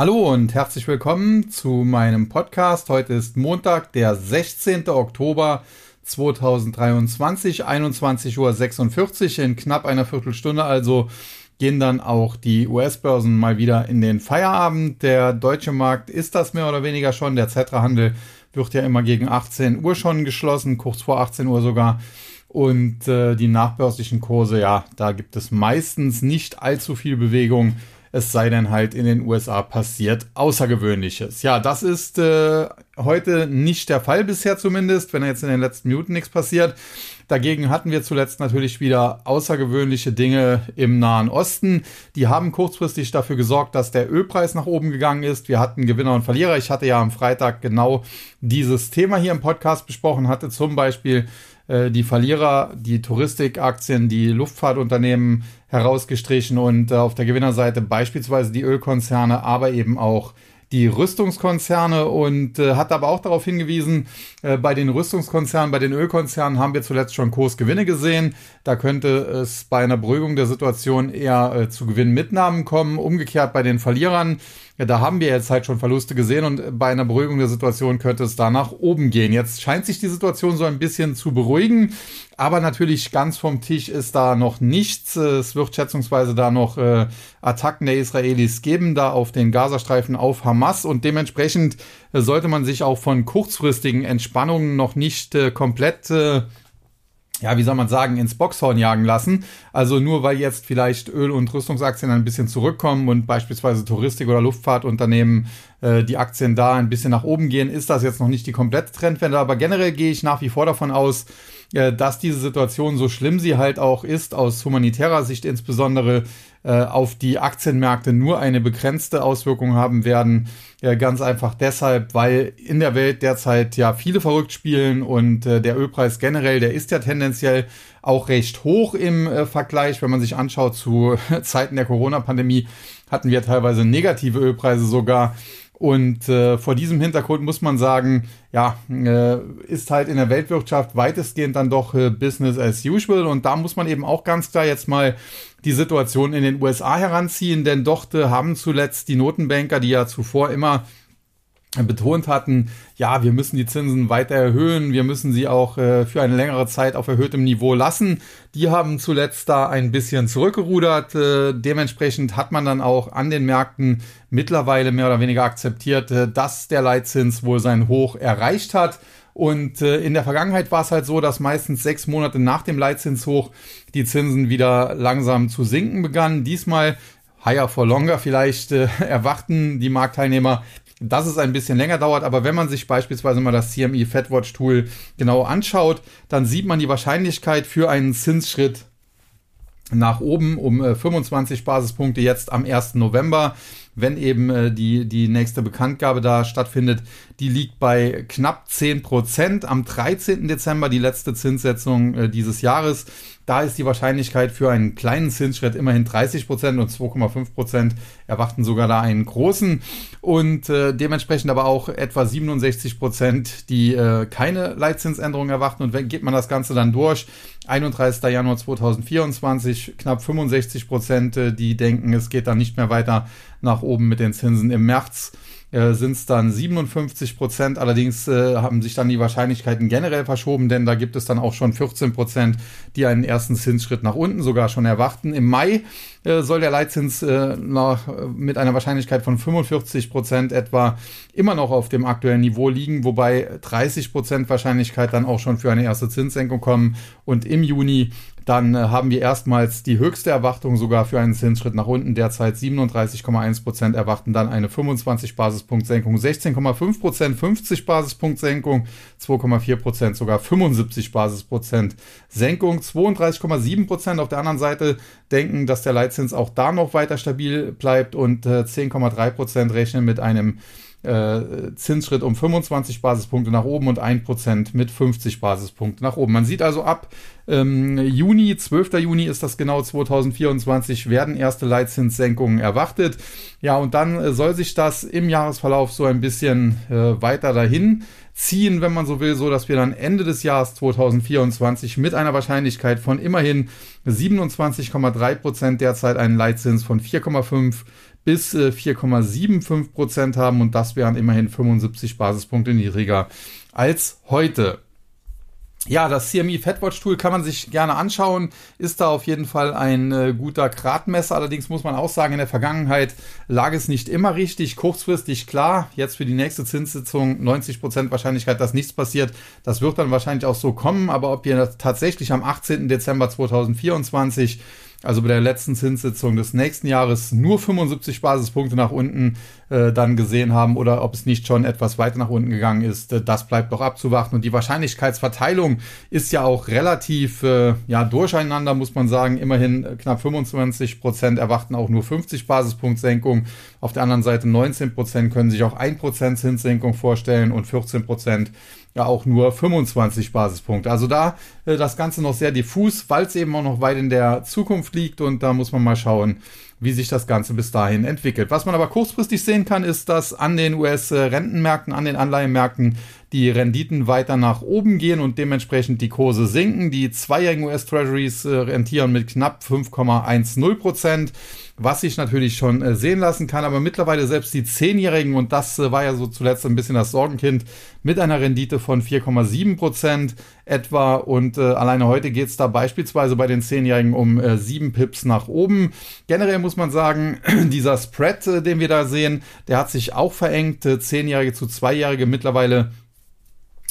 Hallo und herzlich willkommen zu meinem Podcast. Heute ist Montag, der 16. Oktober 2023, 21.46 Uhr. In knapp einer Viertelstunde also gehen dann auch die US-Börsen mal wieder in den Feierabend. Der deutsche Markt ist das mehr oder weniger schon. Der Zetra-Handel wird ja immer gegen 18 Uhr schon geschlossen, kurz vor 18 Uhr sogar. Und äh, die nachbörslichen Kurse, ja, da gibt es meistens nicht allzu viel Bewegung es sei denn halt in den USA passiert Außergewöhnliches. Ja, das ist äh, heute nicht der Fall bisher zumindest, wenn jetzt in den letzten Minuten nichts passiert. Dagegen hatten wir zuletzt natürlich wieder außergewöhnliche Dinge im Nahen Osten. Die haben kurzfristig dafür gesorgt, dass der Ölpreis nach oben gegangen ist. Wir hatten Gewinner und Verlierer. Ich hatte ja am Freitag genau dieses Thema hier im Podcast besprochen, hatte zum Beispiel äh, die Verlierer, die Touristikaktien, die Luftfahrtunternehmen herausgestrichen und äh, auf der Gewinnerseite beispielsweise die Ölkonzerne, aber eben auch die Rüstungskonzerne und äh, hat aber auch darauf hingewiesen, äh, bei den Rüstungskonzernen, bei den Ölkonzernen haben wir zuletzt schon Kursgewinne gesehen. Da könnte es bei einer Beruhigung der Situation eher äh, zu Gewinnmitnahmen kommen. Umgekehrt bei den Verlierern ja, da haben wir jetzt halt schon Verluste gesehen und bei einer Beruhigung der Situation könnte es da nach oben gehen. Jetzt scheint sich die Situation so ein bisschen zu beruhigen, aber natürlich ganz vom Tisch ist da noch nichts. Es wird schätzungsweise da noch äh, Attacken der Israelis geben, da auf den Gazastreifen auf Hamas und dementsprechend äh, sollte man sich auch von kurzfristigen Entspannungen noch nicht äh, komplett äh, ja, wie soll man sagen, ins Boxhorn jagen lassen. Also nur weil jetzt vielleicht Öl- und Rüstungsaktien ein bisschen zurückkommen und beispielsweise Touristik- oder Luftfahrtunternehmen äh, die Aktien da ein bisschen nach oben gehen, ist das jetzt noch nicht die komplette Trendwende. Aber generell gehe ich nach wie vor davon aus, äh, dass diese Situation, so schlimm sie halt auch ist, aus humanitärer Sicht insbesondere, auf die Aktienmärkte nur eine begrenzte Auswirkung haben werden. Ja, ganz einfach deshalb, weil in der Welt derzeit ja viele verrückt spielen und äh, der Ölpreis generell, der ist ja tendenziell auch recht hoch im äh, Vergleich. Wenn man sich anschaut zu Zeiten der Corona-Pandemie, hatten wir teilweise negative Ölpreise sogar. Und äh, vor diesem Hintergrund muss man sagen, ja, äh, ist halt in der Weltwirtschaft weitestgehend dann doch äh, Business as usual. Und da muss man eben auch ganz klar jetzt mal die Situation in den USA heranziehen, denn dort äh, haben zuletzt die Notenbanker, die ja zuvor immer betont hatten, ja, wir müssen die Zinsen weiter erhöhen, wir müssen sie auch äh, für eine längere Zeit auf erhöhtem Niveau lassen. Die haben zuletzt da ein bisschen zurückgerudert. Äh, dementsprechend hat man dann auch an den Märkten mittlerweile mehr oder weniger akzeptiert, äh, dass der Leitzins wohl sein Hoch erreicht hat. Und äh, in der Vergangenheit war es halt so, dass meistens sechs Monate nach dem Leitzinshoch die Zinsen wieder langsam zu sinken begannen. Diesmal higher for longer vielleicht äh, erwarten die Marktteilnehmer dass es ein bisschen länger dauert. Aber wenn man sich beispielsweise mal das CME FedWatch Tool genau anschaut, dann sieht man die Wahrscheinlichkeit für einen Zinsschritt nach oben um äh, 25 Basispunkte jetzt am 1. November, wenn eben äh, die, die nächste Bekanntgabe da stattfindet. Die liegt bei knapp 10 Prozent. Am 13. Dezember die letzte Zinssetzung äh, dieses Jahres da ist die Wahrscheinlichkeit für einen kleinen Zinsschritt immerhin 30 Prozent und 2,5 Prozent erwarten sogar da einen großen und äh, dementsprechend aber auch etwa 67 Prozent, die äh, keine Leitzinsänderung erwarten. Und wenn geht man das Ganze dann durch, 31. Januar 2024, knapp 65 Prozent, äh, die denken, es geht dann nicht mehr weiter nach oben mit den Zinsen im März äh, sind es dann 57 Prozent. Allerdings äh, haben sich dann die Wahrscheinlichkeiten generell verschoben, denn da gibt es dann auch schon 14 Prozent, die einen ersten Zinsschritt nach unten sogar schon erwarten. Im Mai äh, soll der Leitzins äh, nach, mit einer Wahrscheinlichkeit von 45 Prozent etwa immer noch auf dem aktuellen Niveau liegen, wobei 30 Prozent Wahrscheinlichkeit dann auch schon für eine erste Zinssenkung kommen. Und im Juni dann äh, haben wir erstmals die höchste Erwartung sogar für einen Zinsschritt nach unten. Derzeit 37,1 Prozent erwarten dann eine 25 Basispunkt Senkung, 16,5 Prozent 50 Basispunkt Senkung, 2,4 Prozent sogar 75 Basisprozent Senkung, 32,7 Prozent auf der anderen Seite denken, dass der Leitzins auch da noch weiter stabil bleibt und äh, 10,3 Prozent rechnen mit einem äh, Zinsschritt um 25 Basispunkte nach oben und 1% mit 50 Basispunkte nach oben. Man sieht also ab ähm, Juni, 12. Juni ist das genau 2024, werden erste Leitzinssenkungen erwartet. Ja, und dann äh, soll sich das im Jahresverlauf so ein bisschen äh, weiter dahin ziehen, wenn man so will, so dass wir dann Ende des Jahres 2024 mit einer Wahrscheinlichkeit von immerhin 27,3 Prozent derzeit einen Leitzins von 4,5 bis 4,75 äh, Prozent haben und das wären immerhin 75 Basispunkte niedriger als heute. Ja, das CME Fatwatch Tool kann man sich gerne anschauen. Ist da auf jeden Fall ein äh, guter Gradmesser. Allerdings muss man auch sagen, in der Vergangenheit lag es nicht immer richtig. Kurzfristig klar, jetzt für die nächste Zinssitzung 90% Wahrscheinlichkeit, dass nichts passiert. Das wird dann wahrscheinlich auch so kommen. Aber ob wir tatsächlich am 18. Dezember 2024 also bei der letzten Zinssitzung des nächsten Jahres nur 75 Basispunkte nach unten äh, dann gesehen haben oder ob es nicht schon etwas weiter nach unten gegangen ist, äh, das bleibt noch abzuwarten. Und die Wahrscheinlichkeitsverteilung ist ja auch relativ äh, ja, durcheinander, muss man sagen. Immerhin äh, knapp 25 Prozent erwarten auch nur 50 Basispunktsenkung. Auf der anderen Seite 19 Prozent können sich auch 1 Prozent Zinssenkung vorstellen und 14 Prozent ja auch nur 25 Basispunkte. Also da äh, das Ganze noch sehr diffus, weil es eben auch noch weit in der Zukunft liegt und da muss man mal schauen, wie sich das Ganze bis dahin entwickelt. Was man aber kurzfristig sehen kann, ist, dass an den US-Rentenmärkten, an den Anleihenmärkten die Renditen weiter nach oben gehen und dementsprechend die Kurse sinken. Die zweijährigen US-Treasuries äh, rentieren mit knapp 5,10 Prozent was sich natürlich schon äh, sehen lassen kann, aber mittlerweile selbst die Zehnjährigen, und das äh, war ja so zuletzt ein bisschen das Sorgenkind, mit einer Rendite von 4,7 Prozent etwa. Und äh, alleine heute geht es da beispielsweise bei den Zehnjährigen um äh, 7 Pips nach oben. Generell muss man sagen, dieser Spread, äh, den wir da sehen, der hat sich auch verengt. Äh, Zehnjährige zu Zweijährige mittlerweile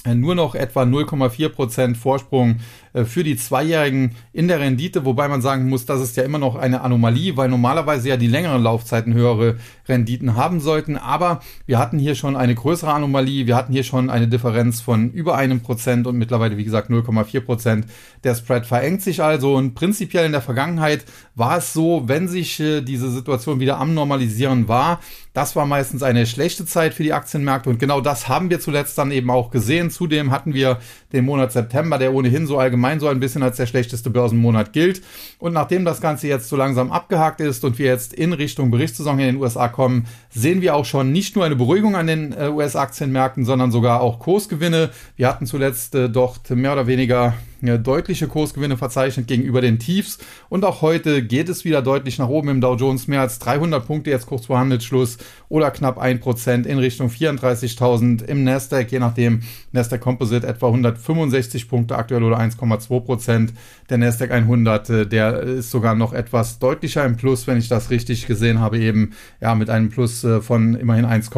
nur noch etwa 0,4 Prozent Vorsprung äh, für die Zweijährigen in der Rendite, wobei man sagen muss, das ist ja immer noch eine Anomalie, weil normalerweise ja die längeren Laufzeiten höhere Renditen haben sollten. Aber wir hatten hier schon eine größere Anomalie, wir hatten hier schon eine Differenz von über einem Prozent und mittlerweile, wie gesagt, 0,4 Prozent. Der Spread verengt sich also und prinzipiell in der Vergangenheit war es so, wenn sich äh, diese Situation wieder am Normalisieren war, das war meistens eine schlechte Zeit für die Aktienmärkte und genau das haben wir zuletzt dann eben auch gesehen. Zudem hatten wir den Monat September, der ohnehin so allgemein so ein bisschen als der schlechteste Börsenmonat gilt. Und nachdem das Ganze jetzt so langsam abgehakt ist und wir jetzt in Richtung Berichtssaison in den USA kommen, sehen wir auch schon nicht nur eine Beruhigung an den äh, US-Aktienmärkten, sondern sogar auch Kursgewinne. Wir hatten zuletzt äh, dort mehr oder weniger deutliche Kursgewinne verzeichnet gegenüber den Tiefs. Und auch heute geht es wieder deutlich nach oben im Dow Jones. Mehr als 300 Punkte jetzt kurz vor Handelsschluss oder knapp 1% in Richtung 34.000 im Nasdaq. Je nachdem, Nasdaq Composite etwa 165 Punkte aktuell oder 1,2%. Der Nasdaq 100, äh, der ist sogar noch etwas deutlicher im Plus, wenn ich das richtig gesehen habe, eben ja mit einem Plus äh, von immerhin 1,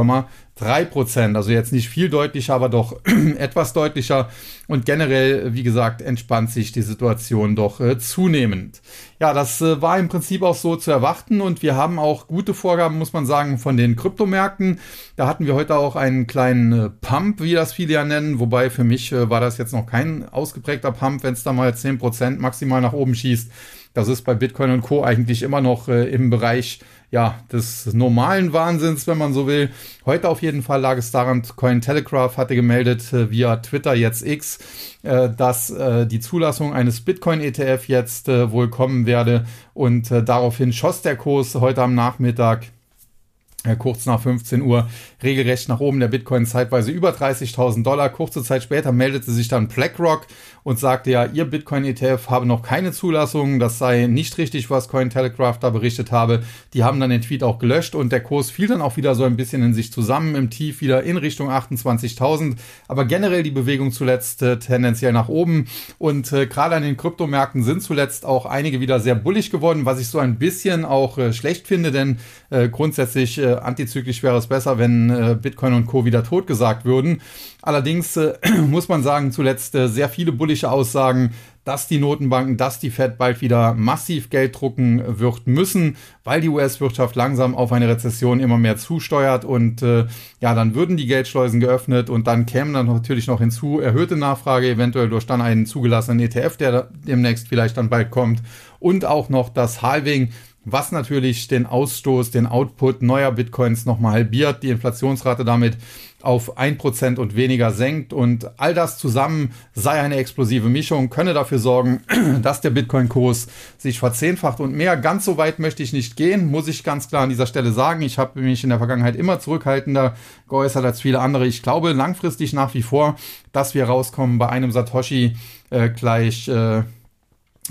3 Prozent, also jetzt nicht viel deutlicher, aber doch etwas deutlicher. Und generell, wie gesagt, entspannt sich die Situation doch äh, zunehmend. Ja, das äh, war im Prinzip auch so zu erwarten und wir haben auch gute Vorgaben, muss man sagen, von den Kryptomärkten. Da hatten wir heute auch einen kleinen Pump, wie das viele ja nennen, wobei für mich war das jetzt noch kein ausgeprägter Pump, wenn es da mal 10 Prozent maximal nach oben schießt. Das ist bei Bitcoin und Co. eigentlich immer noch äh, im Bereich ja, des normalen Wahnsinns, wenn man so will. Heute auf jeden Fall lag es daran, Cointelegraph hatte gemeldet äh, via Twitter jetzt X, äh, dass äh, die Zulassung eines Bitcoin-ETF jetzt äh, wohl kommen werde und äh, daraufhin schoss der Kurs heute am Nachmittag äh, kurz nach 15 Uhr regelrecht nach oben, der Bitcoin zeitweise über 30.000 Dollar. Kurze Zeit später meldete sich dann BlackRock und sagte ja, ihr Bitcoin-ETF habe noch keine Zulassung, das sei nicht richtig, was Cointelegraph da berichtet habe. Die haben dann den Tweet auch gelöscht und der Kurs fiel dann auch wieder so ein bisschen in sich zusammen, im Tief wieder in Richtung 28.000. Aber generell die Bewegung zuletzt äh, tendenziell nach oben und äh, gerade an den Kryptomärkten sind zuletzt auch einige wieder sehr bullig geworden, was ich so ein bisschen auch äh, schlecht finde, denn äh, grundsätzlich äh, antizyklisch wäre es besser, wenn äh, Bitcoin und Co. wieder totgesagt würden. Allerdings muss man sagen, zuletzt sehr viele bullische Aussagen, dass die Notenbanken, dass die Fed bald wieder massiv Geld drucken wird müssen, weil die US-Wirtschaft langsam auf eine Rezession immer mehr zusteuert und äh, ja, dann würden die Geldschleusen geöffnet und dann kämen dann natürlich noch hinzu erhöhte Nachfrage, eventuell durch dann einen zugelassenen ETF, der demnächst vielleicht dann bald kommt und auch noch das Halving was natürlich den Ausstoß, den Output neuer Bitcoins nochmal halbiert, die Inflationsrate damit auf 1% und weniger senkt. Und all das zusammen sei eine explosive Mischung, könne dafür sorgen, dass der Bitcoin-Kurs sich verzehnfacht und mehr. Ganz so weit möchte ich nicht gehen, muss ich ganz klar an dieser Stelle sagen. Ich habe mich in der Vergangenheit immer zurückhaltender geäußert als viele andere. Ich glaube langfristig nach wie vor, dass wir rauskommen bei einem Satoshi äh, gleich. Äh,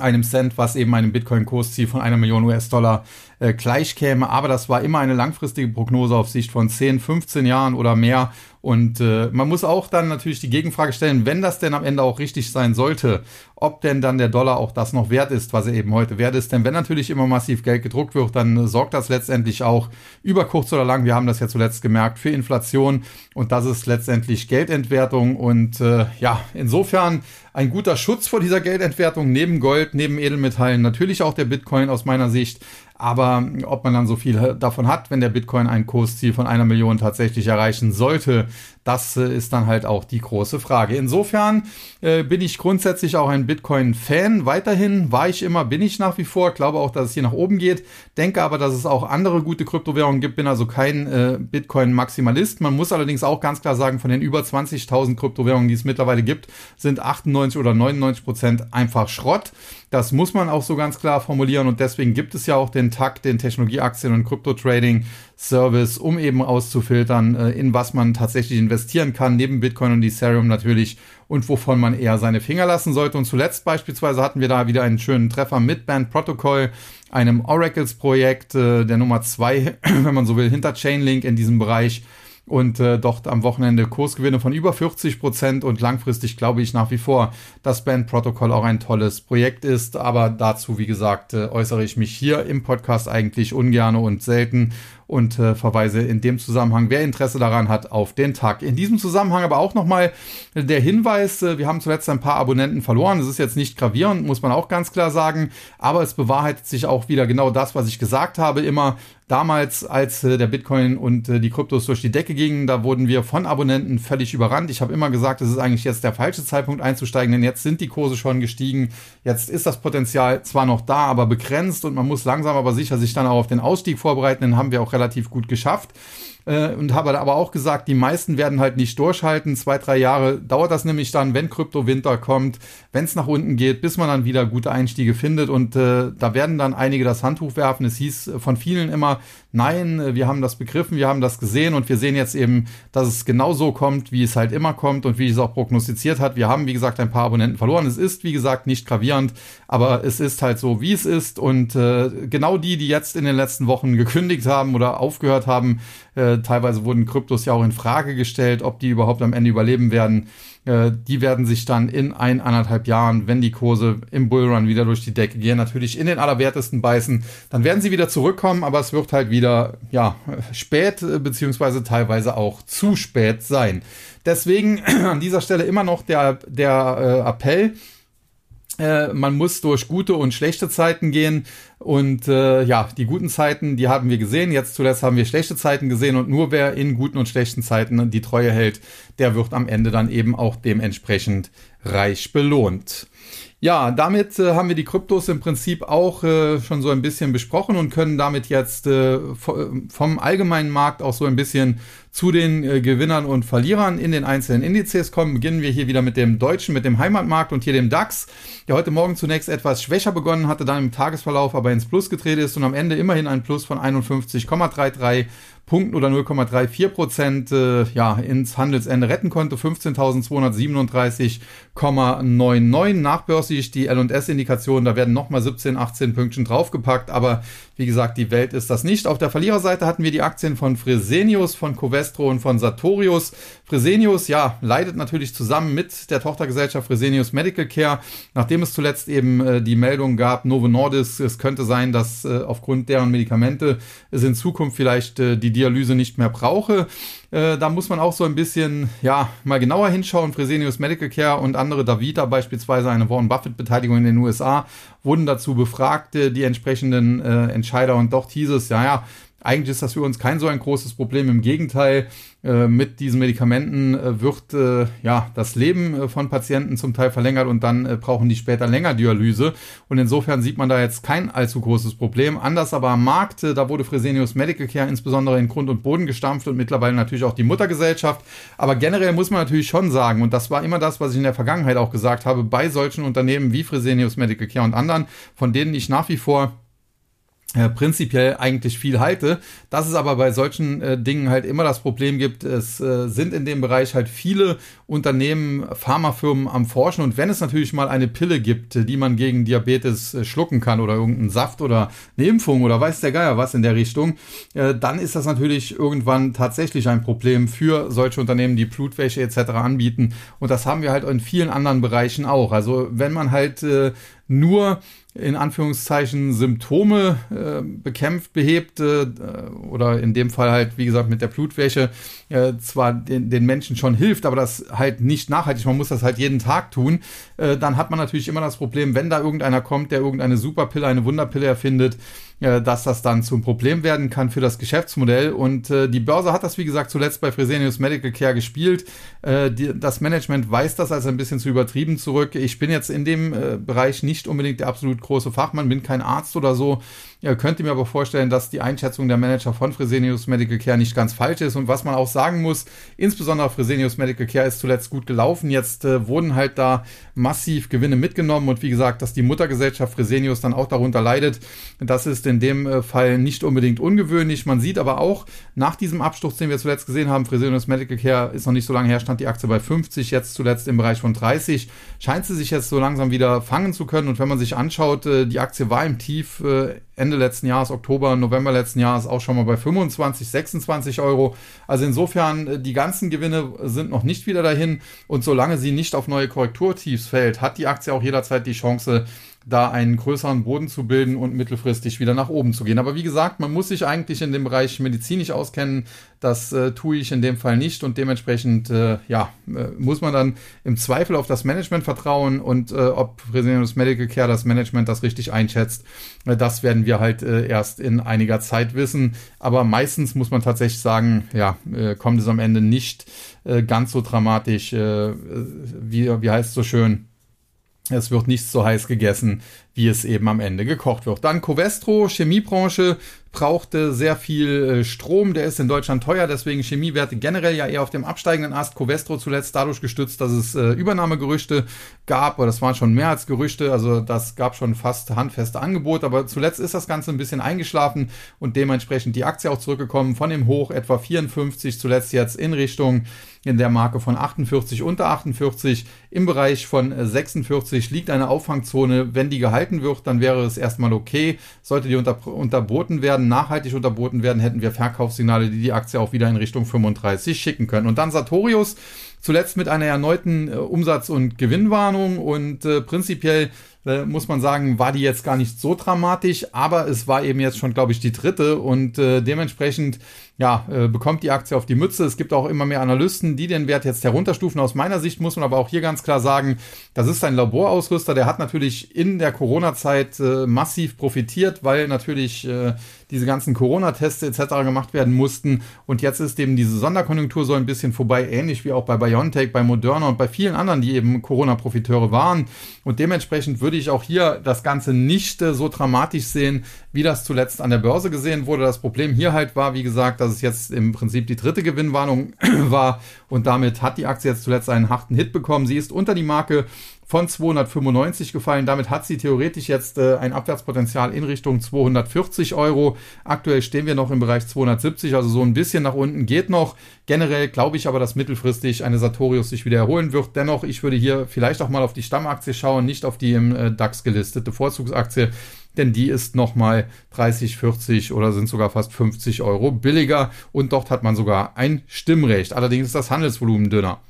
einem Cent, was eben einem Bitcoin-Kursziel von einer Million US-Dollar äh, gleich. Aber das war immer eine langfristige Prognose auf Sicht von 10, 15 Jahren oder mehr. Und äh, man muss auch dann natürlich die Gegenfrage stellen, wenn das denn am Ende auch richtig sein sollte, ob denn dann der Dollar auch das noch wert ist, was er eben heute wert ist. Denn wenn natürlich immer massiv Geld gedruckt wird, dann sorgt das letztendlich auch über kurz oder lang, wir haben das ja zuletzt gemerkt, für Inflation. Und das ist letztendlich Geldentwertung. Und äh, ja, insofern ein guter Schutz vor dieser Geldentwertung neben Gold, neben Edelmetallen, natürlich auch der Bitcoin aus meiner Sicht. Aber ob man dann so viel davon hat, wenn der Bitcoin ein Kursziel von einer Million tatsächlich erreichen sollte, das äh, ist dann halt auch die große Frage. Insofern äh, bin ich grundsätzlich auch ein Bitcoin-Fan. Weiterhin war ich immer, bin ich nach wie vor. Glaube auch, dass es hier nach oben geht. Denke aber, dass es auch andere gute Kryptowährungen gibt. Bin also kein äh, Bitcoin-Maximalist. Man muss allerdings auch ganz klar sagen, von den über 20.000 Kryptowährungen, die es mittlerweile gibt, sind 98 oder 99 Prozent einfach Schrott. Das muss man auch so ganz klar formulieren und deswegen gibt es ja auch den TAC, den Technologieaktien und Krypto-Trading Service, um eben auszufiltern, äh, in was man tatsächlich investieren kann, neben Bitcoin und Ethereum natürlich und wovon man eher seine Finger lassen sollte. Und zuletzt beispielsweise hatten wir da wieder einen schönen Treffer mit Band Protocol, einem Oracles-Projekt, äh, der Nummer zwei, wenn man so will, hinter Chainlink in diesem Bereich und äh, dort am Wochenende Kursgewinne von über 40 Prozent und langfristig glaube ich nach wie vor, dass Band Protocol auch ein tolles Projekt ist. Aber dazu, wie gesagt, äh, äußere ich mich hier im Podcast eigentlich ungern und selten und äh, verweise in dem Zusammenhang, wer Interesse daran hat, auf den Tag. In diesem Zusammenhang aber auch nochmal der Hinweis, äh, wir haben zuletzt ein paar Abonnenten verloren. Das ist jetzt nicht gravierend, muss man auch ganz klar sagen, aber es bewahrheitet sich auch wieder genau das, was ich gesagt habe, immer damals, als äh, der Bitcoin und äh, die Kryptos durch die Decke gingen, da wurden wir von Abonnenten völlig überrannt. Ich habe immer gesagt, es ist eigentlich jetzt der falsche Zeitpunkt einzusteigen, denn jetzt sind die Kurse schon gestiegen. Jetzt ist das Potenzial zwar noch da, aber begrenzt und man muss langsam aber sicher sich dann auch auf den Ausstieg vorbereiten. Den haben wir auch relativ gut geschafft. Äh, und habe aber auch gesagt, die meisten werden halt nicht durchhalten. Zwei, drei Jahre dauert das nämlich dann, wenn Kryptowinter kommt, wenn es nach unten geht, bis man dann wieder gute Einstiege findet. Und äh, da werden dann einige das Handtuch werfen. Es hieß von vielen immer, nein, äh, wir haben das begriffen, wir haben das gesehen und wir sehen jetzt eben, dass es genau so kommt, wie es halt immer kommt und wie es auch prognostiziert hat. Wir haben, wie gesagt, ein paar Abonnenten verloren. Es ist, wie gesagt, nicht gravierend, aber es ist halt so, wie es ist. Und äh, genau die, die jetzt in den letzten Wochen gekündigt haben oder aufgehört haben, äh, teilweise wurden Kryptos ja auch in Frage gestellt, ob die überhaupt am Ende überleben werden. Äh, die werden sich dann in ein, anderthalb Jahren, wenn die Kurse im Bullrun wieder durch die Decke gehen, natürlich in den allerwertesten beißen. Dann werden sie wieder zurückkommen, aber es wird halt wieder, ja, spät, äh, beziehungsweise teilweise auch zu spät sein. Deswegen an dieser Stelle immer noch der, der äh, Appell, äh, man muss durch gute und schlechte Zeiten gehen. Und äh, ja, die guten Zeiten, die haben wir gesehen. Jetzt zuletzt haben wir schlechte Zeiten gesehen. Und nur wer in guten und schlechten Zeiten die Treue hält, der wird am Ende dann eben auch dementsprechend reich belohnt. Ja, damit äh, haben wir die Kryptos im Prinzip auch äh, schon so ein bisschen besprochen und können damit jetzt äh, vom allgemeinen Markt auch so ein bisschen zu den äh, Gewinnern und Verlierern in den einzelnen Indizes kommen. Beginnen wir hier wieder mit dem deutschen, mit dem Heimatmarkt und hier dem DAX, der heute Morgen zunächst etwas schwächer begonnen hatte, dann im Tagesverlauf aber ins Plus getreten ist und am Ende immerhin ein Plus von 51,33 Punkten oder 0,34 Prozent äh, ja, ins Handelsende retten konnte. 15.237,99 nachbörslich die L&S-Indikation. Da werden nochmal 17, 18 Pünktchen draufgepackt. Aber wie gesagt, die Welt ist das nicht. Auf der Verliererseite hatten wir die Aktien von Fresenius, von Covestro und von Sartorius. Fresenius, ja, leidet natürlich zusammen mit der Tochtergesellschaft Fresenius Medical Care, nachdem es zuletzt eben äh, die Meldung gab, Novo Nordisk, es könnte sein, dass äh, aufgrund deren Medikamente es in Zukunft vielleicht äh, die Dialyse nicht mehr brauche. Äh, da muss man auch so ein bisschen, ja, mal genauer hinschauen. Fresenius Medical Care und andere Davita, beispielsweise eine Warren Buffett Beteiligung in den USA, wurden dazu befragt, äh, die entsprechenden äh, Entscheider. Und dort hieß es, ja, ja, eigentlich ist das für uns kein so ein großes Problem. Im Gegenteil, äh, mit diesen Medikamenten äh, wird äh, ja das Leben äh, von Patienten zum Teil verlängert und dann äh, brauchen die später länger Dialyse. Und insofern sieht man da jetzt kein allzu großes Problem. Anders aber am Markt, äh, da wurde Fresenius Medical Care insbesondere in Grund und Boden gestampft und mittlerweile natürlich auch die Muttergesellschaft. Aber generell muss man natürlich schon sagen, und das war immer das, was ich in der Vergangenheit auch gesagt habe, bei solchen Unternehmen wie Fresenius Medical Care und anderen, von denen ich nach wie vor äh, prinzipiell eigentlich viel halte. Dass es aber bei solchen äh, Dingen halt immer das Problem gibt, es äh, sind in dem Bereich halt viele Unternehmen, Pharmafirmen am Forschen und wenn es natürlich mal eine Pille gibt, die man gegen Diabetes äh, schlucken kann oder irgendeinen Saft oder eine Impfung oder weiß der Geier was in der Richtung, äh, dann ist das natürlich irgendwann tatsächlich ein Problem für solche Unternehmen, die Blutwäsche etc. anbieten und das haben wir halt in vielen anderen Bereichen auch. Also wenn man halt äh, nur in Anführungszeichen Symptome äh, bekämpft, behebt äh, oder in dem Fall halt, wie gesagt, mit der Blutwäsche äh, zwar den, den Menschen schon hilft, aber das halt nicht nachhaltig, man muss das halt jeden Tag tun, äh, dann hat man natürlich immer das Problem, wenn da irgendeiner kommt, der irgendeine Superpille, eine Wunderpille erfindet, dass das dann zum Problem werden kann für das Geschäftsmodell. Und äh, die Börse hat das, wie gesagt, zuletzt bei Fresenius Medical Care gespielt. Äh, die, das Management weist das als ein bisschen zu übertrieben zurück. Ich bin jetzt in dem äh, Bereich nicht unbedingt der absolut große Fachmann, bin kein Arzt oder so. Ja, könnte mir aber vorstellen, dass die Einschätzung der Manager von Fresenius Medical Care nicht ganz falsch ist. Und was man auch sagen muss, insbesondere Fresenius Medical Care ist zuletzt gut gelaufen. Jetzt äh, wurden halt da massiv Gewinne mitgenommen. Und wie gesagt, dass die Muttergesellschaft Fresenius dann auch darunter leidet, das ist in dem äh, Fall nicht unbedingt ungewöhnlich. Man sieht aber auch, nach diesem Absturz, den wir zuletzt gesehen haben, Fresenius Medical Care ist noch nicht so lange her, stand die Aktie bei 50, jetzt zuletzt im Bereich von 30, scheint sie sich jetzt so langsam wieder fangen zu können. Und wenn man sich anschaut, äh, die Aktie war im Tief äh, Ende letzten Jahres, Oktober, November letzten Jahres auch schon mal bei 25, 26 Euro. Also insofern, äh, die ganzen Gewinne sind noch nicht wieder dahin. Und solange sie nicht auf neue Korrekturtiefs fällt, hat die Aktie auch jederzeit die Chance, da einen größeren Boden zu bilden und mittelfristig wieder nach oben zu gehen. Aber wie gesagt, man muss sich eigentlich in dem Bereich medizinisch auskennen. Das äh, tue ich in dem Fall nicht und dementsprechend äh, ja, äh, muss man dann im Zweifel auf das Management vertrauen und äh, ob Fresenius Medical Care das Management das richtig einschätzt, äh, das werden wir halt äh, erst in einiger Zeit wissen. Aber meistens muss man tatsächlich sagen, ja, kommt es am Ende nicht ganz so dramatisch, wie, wie heißt es so schön, es wird nicht so heiß gegessen, wie es eben am Ende gekocht wird. Dann Covestro, Chemiebranche, brauchte sehr viel äh, Strom. Der ist in Deutschland teuer, deswegen Chemiewerte generell ja eher auf dem absteigenden Ast. Covestro zuletzt dadurch gestützt, dass es äh, Übernahmegerüchte gab, oder das waren schon mehr als Gerüchte, also das gab schon fast handfeste Angebote, aber zuletzt ist das Ganze ein bisschen eingeschlafen und dementsprechend die Aktie auch zurückgekommen von dem Hoch etwa 54, zuletzt jetzt in Richtung in der Marke von 48 unter 48. Im Bereich von 46 liegt eine Auffangzone. Wenn die gehalten wird, dann wäre es erstmal okay. Sollte die unter, unterboten werden, nachhaltig unterboten werden, hätten wir Verkaufssignale, die die Aktie auch wieder in Richtung 35 schicken können. Und dann Sartorius, zuletzt mit einer erneuten äh, Umsatz- und Gewinnwarnung und äh, prinzipiell äh, muss man sagen, war die jetzt gar nicht so dramatisch, aber es war eben jetzt schon, glaube ich, die dritte und äh, dementsprechend ja, äh, bekommt die Aktie auf die Mütze. Es gibt auch immer mehr Analysten, die den Wert jetzt herunterstufen. Aus meiner Sicht muss man aber auch hier ganz klar sagen, das ist ein Laborausrüster, der hat natürlich in der Corona-Zeit äh, massiv profitiert, weil natürlich äh, diese ganzen Corona-Tests etc. gemacht werden mussten. Und jetzt ist eben diese Sonderkonjunktur so ein bisschen vorbei, ähnlich wie auch bei BioNTech, bei Moderna und bei vielen anderen, die eben Corona-Profiteure waren. Und dementsprechend würde ich auch hier das Ganze nicht so dramatisch sehen, wie das zuletzt an der Börse gesehen wurde. Das Problem hier halt war, wie gesagt, dass es jetzt im Prinzip die dritte Gewinnwarnung war und damit hat die Aktie jetzt zuletzt einen harten Hit bekommen. Sie ist unter die Marke von 295 gefallen. Damit hat sie theoretisch jetzt äh, ein Abwärtspotenzial in Richtung 240 Euro. Aktuell stehen wir noch im Bereich 270, also so ein bisschen nach unten geht noch. Generell glaube ich aber, dass mittelfristig eine Sartorius sich wieder erholen wird. Dennoch, ich würde hier vielleicht auch mal auf die Stammaktie schauen, nicht auf die im äh, DAX gelistete Vorzugsaktie denn die ist nochmal 30, 40 oder sind sogar fast 50 Euro billiger und dort hat man sogar ein Stimmrecht. Allerdings ist das Handelsvolumen dünner.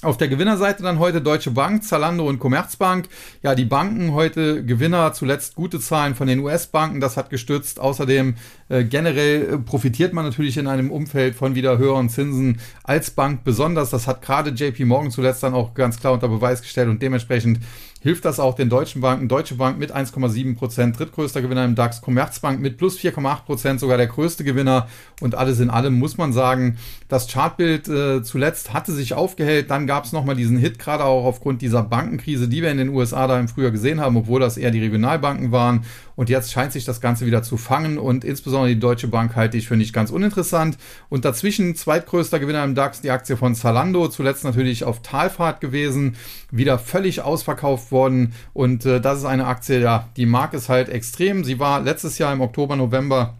Auf der Gewinnerseite dann heute Deutsche Bank, Zalando und Commerzbank. Ja, die Banken heute Gewinner, zuletzt gute Zahlen von den US-Banken, das hat gestützt. Außerdem äh, generell äh, profitiert man natürlich in einem Umfeld von wieder höheren Zinsen als Bank besonders. Das hat gerade JP Morgan zuletzt dann auch ganz klar unter Beweis gestellt und dementsprechend hilft das auch den deutschen Banken. Deutsche Bank mit 1,7 Prozent, drittgrößter Gewinner im DAX, Commerzbank mit plus 4,8 Prozent, sogar der größte Gewinner. Und alles in allem muss man sagen, das Chartbild äh, zuletzt hatte sich aufgehellt. Dann gab es nochmal diesen Hit, gerade auch aufgrund dieser Bankenkrise, die wir in den USA da im Frühjahr gesehen haben, obwohl das eher die Regionalbanken waren. Und jetzt scheint sich das Ganze wieder zu fangen und insbesondere die Deutsche Bank halte ich für nicht ganz uninteressant. Und dazwischen zweitgrößter Gewinner im DAX, die Aktie von Zalando, zuletzt natürlich auf Talfahrt gewesen, wieder völlig ausverkauft worden. Und äh, das ist eine Aktie, ja, die mag es halt extrem. Sie war letztes Jahr im Oktober, November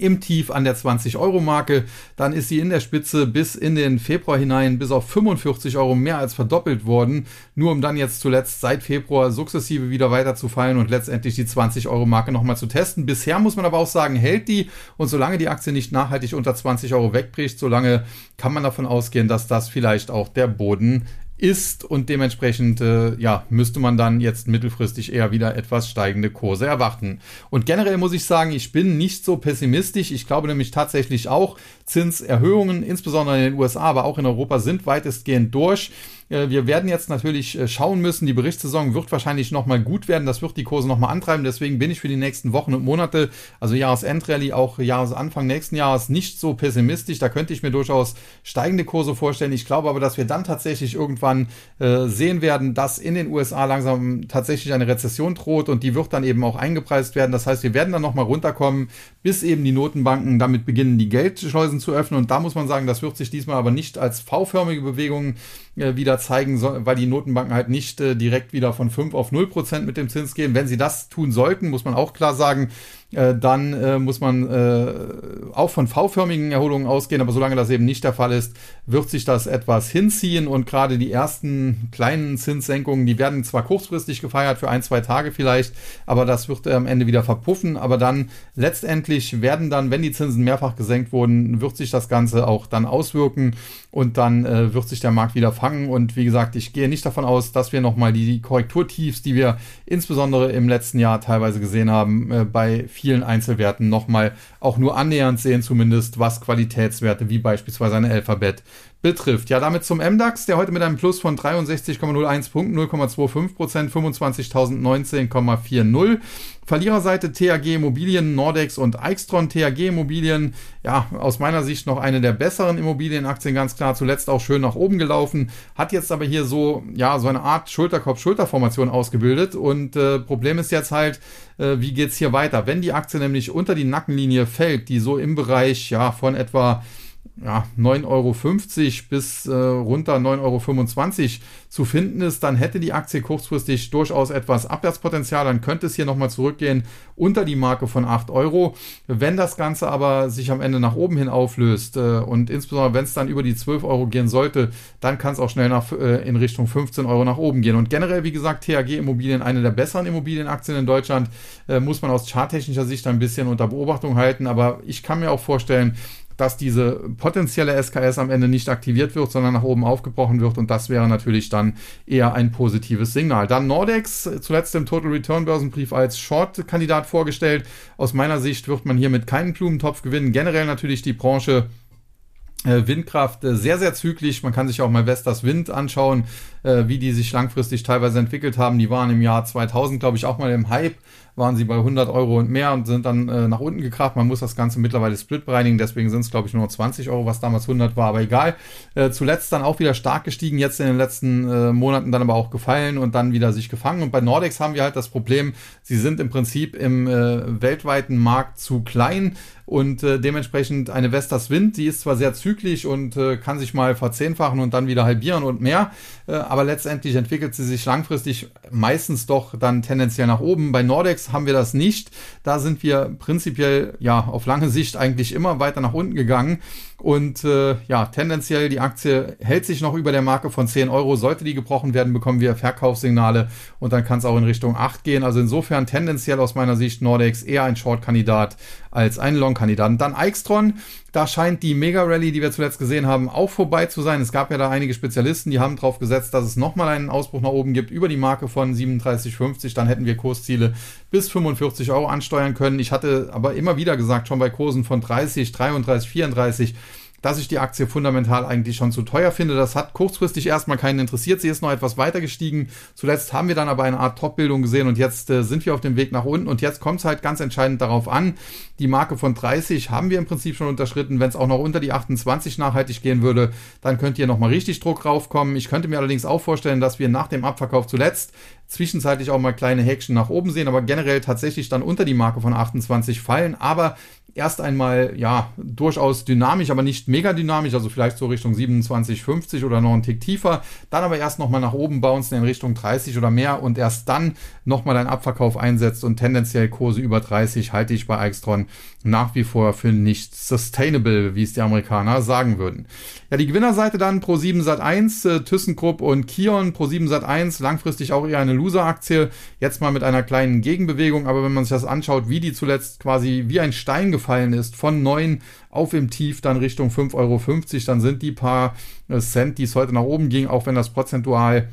im Tief an der 20-Euro-Marke. Dann ist sie in der Spitze bis in den Februar hinein bis auf 45 Euro mehr als verdoppelt worden, nur um dann jetzt zuletzt seit Februar sukzessive wieder weiter zu fallen und letztendlich die 20-Euro-Marke nochmal zu testen. Bisher muss man aber auch sagen, hält die und solange die Aktie nicht nachhaltig unter 20 Euro wegbricht, solange kann man davon ausgehen, dass das vielleicht auch der Boden ist und dementsprechend äh, ja, müsste man dann jetzt mittelfristig eher wieder etwas steigende Kurse erwarten. Und generell muss ich sagen, ich bin nicht so pessimistisch. Ich glaube nämlich tatsächlich auch, Zinserhöhungen, insbesondere in den USA, aber auch in Europa, sind weitestgehend durch. Äh, wir werden jetzt natürlich äh, schauen müssen. Die Berichtssaison wird wahrscheinlich nochmal gut werden. Das wird die Kurse nochmal antreiben. Deswegen bin ich für die nächsten Wochen und Monate, also Jahresendrallye, auch Jahresanfang nächsten Jahres, nicht so pessimistisch. Da könnte ich mir durchaus steigende Kurse vorstellen. Ich glaube aber, dass wir dann tatsächlich irgendwann äh, sehen werden, dass in den USA langsam tatsächlich eine Rezession droht und die wird dann eben auch eingepreist werden. Das heißt, wir werden dann nochmal runterkommen, bis eben die Notenbanken damit beginnen, die Geldschleusen zu öffnen. Und da muss man sagen, das wird sich diesmal aber nicht als V-förmige Bewegung äh, wieder zeigen, weil die Notenbanken halt nicht äh, direkt wieder von 5 auf 0 Prozent mit dem Zins gehen. Wenn sie das tun sollten, muss man auch klar sagen, äh, dann äh, muss man äh, auch von V-förmigen Erholungen ausgehen. Aber solange das eben nicht der Fall ist, wird sich das etwas hinziehen. Und gerade die ersten kleinen Zinssenkungen, die werden zwar kurzfristig gefeiert für ein, zwei Tage vielleicht, aber das wird am Ende wieder verpuffen. Aber dann letztendlich werden dann, wenn die Zinsen mehrfach gesenkt wurden, wird sich das Ganze auch dann auswirken und dann äh, wird sich der Markt wieder fangen. Und wie gesagt, ich gehe nicht davon aus, dass wir nochmal die Korrekturtiefs, die wir insbesondere im letzten Jahr teilweise gesehen haben, äh, bei vielen Einzelwerten nochmal auch nur annähernd sehen, zumindest was Qualitätswerte wie beispielsweise eine Alphabet betrifft. Ja, damit zum MDAX, der heute mit einem Plus von 63,01 Punkten, 0,25 Prozent, 25.019,40. Verliererseite TAG Immobilien, Nordex und Eichstron. TAG Immobilien, ja, aus meiner Sicht noch eine der besseren Immobilienaktien, ganz klar, zuletzt auch schön nach oben gelaufen, hat jetzt aber hier so, ja, so eine Art Schulterkopf-Schulterformation ausgebildet und äh, Problem ist jetzt halt, äh, wie geht's hier weiter? Wenn die Aktie nämlich unter die Nackenlinie fällt, die so im Bereich, ja, von etwa ja, 9,50 Euro bis äh, runter 9,25 Euro zu finden ist, dann hätte die Aktie kurzfristig durchaus etwas Abwärtspotenzial. Dann könnte es hier nochmal zurückgehen unter die Marke von 8 Euro. Wenn das Ganze aber sich am Ende nach oben hin auflöst äh, und insbesondere wenn es dann über die 12 Euro gehen sollte, dann kann es auch schnell nach, äh, in Richtung 15 Euro nach oben gehen. Und generell, wie gesagt, THG Immobilien, eine der besseren Immobilienaktien in Deutschland, äh, muss man aus charttechnischer Sicht ein bisschen unter Beobachtung halten. Aber ich kann mir auch vorstellen, dass diese potenzielle SKS am Ende nicht aktiviert wird, sondern nach oben aufgebrochen wird und das wäre natürlich dann eher ein positives Signal. Dann Nordex, zuletzt im Total Return Börsenbrief als Short-Kandidat vorgestellt. Aus meiner Sicht wird man hier mit keinem Blumentopf gewinnen. Generell natürlich die Branche äh, Windkraft äh, sehr, sehr zügig. Man kann sich auch mal Vestas Wind anschauen, äh, wie die sich langfristig teilweise entwickelt haben. Die waren im Jahr 2000, glaube ich, auch mal im Hype waren sie bei 100 Euro und mehr und sind dann äh, nach unten gekracht. Man muss das Ganze mittlerweile split bereinigen, deswegen sind es, glaube ich, nur 20 Euro, was damals 100 war, aber egal. Äh, zuletzt dann auch wieder stark gestiegen, jetzt in den letzten äh, Monaten dann aber auch gefallen und dann wieder sich gefangen. Und bei Nordex haben wir halt das Problem, sie sind im Prinzip im äh, weltweiten Markt zu klein und äh, dementsprechend eine Vestas Wind, die ist zwar sehr zyklisch und äh, kann sich mal verzehnfachen und dann wieder halbieren und mehr, aber letztendlich entwickelt sie sich langfristig meistens doch dann tendenziell nach oben. Bei Nordex haben wir das nicht. Da sind wir prinzipiell ja auf lange Sicht eigentlich immer weiter nach unten gegangen. Und äh, ja, tendenziell die Aktie hält sich noch über der Marke von 10 Euro. Sollte die gebrochen werden, bekommen wir Verkaufssignale und dann kann es auch in Richtung 8 gehen. Also insofern tendenziell aus meiner Sicht Nordex eher ein Short-Kandidat als ein Long-Kandidat. Dann Eichstron, da scheint die Mega-Rally, die wir zuletzt gesehen haben, auch vorbei zu sein. Es gab ja da einige Spezialisten, die haben darauf gesetzt, dass es nochmal einen Ausbruch nach oben gibt über die Marke von 37,50. Dann hätten wir Kursziele bis 45 Euro ansteuern können. Ich hatte aber immer wieder gesagt, schon bei Kursen von 30, 33, 34, dass ich die Aktie fundamental eigentlich schon zu teuer finde. Das hat kurzfristig erstmal keinen interessiert. Sie ist noch etwas weiter gestiegen. Zuletzt haben wir dann aber eine Art Top-Bildung gesehen und jetzt äh, sind wir auf dem Weg nach unten. Und jetzt kommt es halt ganz entscheidend darauf an. Die Marke von 30 haben wir im Prinzip schon unterschritten. Wenn es auch noch unter die 28 nachhaltig gehen würde, dann könnt ihr nochmal richtig Druck raufkommen. Ich könnte mir allerdings auch vorstellen, dass wir nach dem Abverkauf zuletzt zwischenzeitlich auch mal kleine Häkchen nach oben sehen, aber generell tatsächlich dann unter die Marke von 28 fallen. Aber erst einmal ja durchaus dynamisch, aber nicht mega dynamisch, also vielleicht so Richtung 27, 50 oder noch einen Tick tiefer, dann aber erst nochmal nach oben bouncen in Richtung 30 oder mehr und erst dann nochmal einen Abverkauf einsetzt und tendenziell Kurse über 30 halte ich bei Extron nach wie vor für nicht sustainable, wie es die Amerikaner sagen würden. Ja, die Gewinnerseite dann Pro7 Sat1, äh, ThyssenKrupp und Kion, Pro7 Sat1, langfristig auch eher eine Loser-Aktie, jetzt mal mit einer kleinen Gegenbewegung, aber wenn man sich das anschaut, wie die zuletzt quasi wie ein Stein gefallen ist, von 9 auf im Tief dann Richtung 5,50 Euro, dann sind die paar äh, Cent, die es heute nach oben ging, auch wenn das prozentual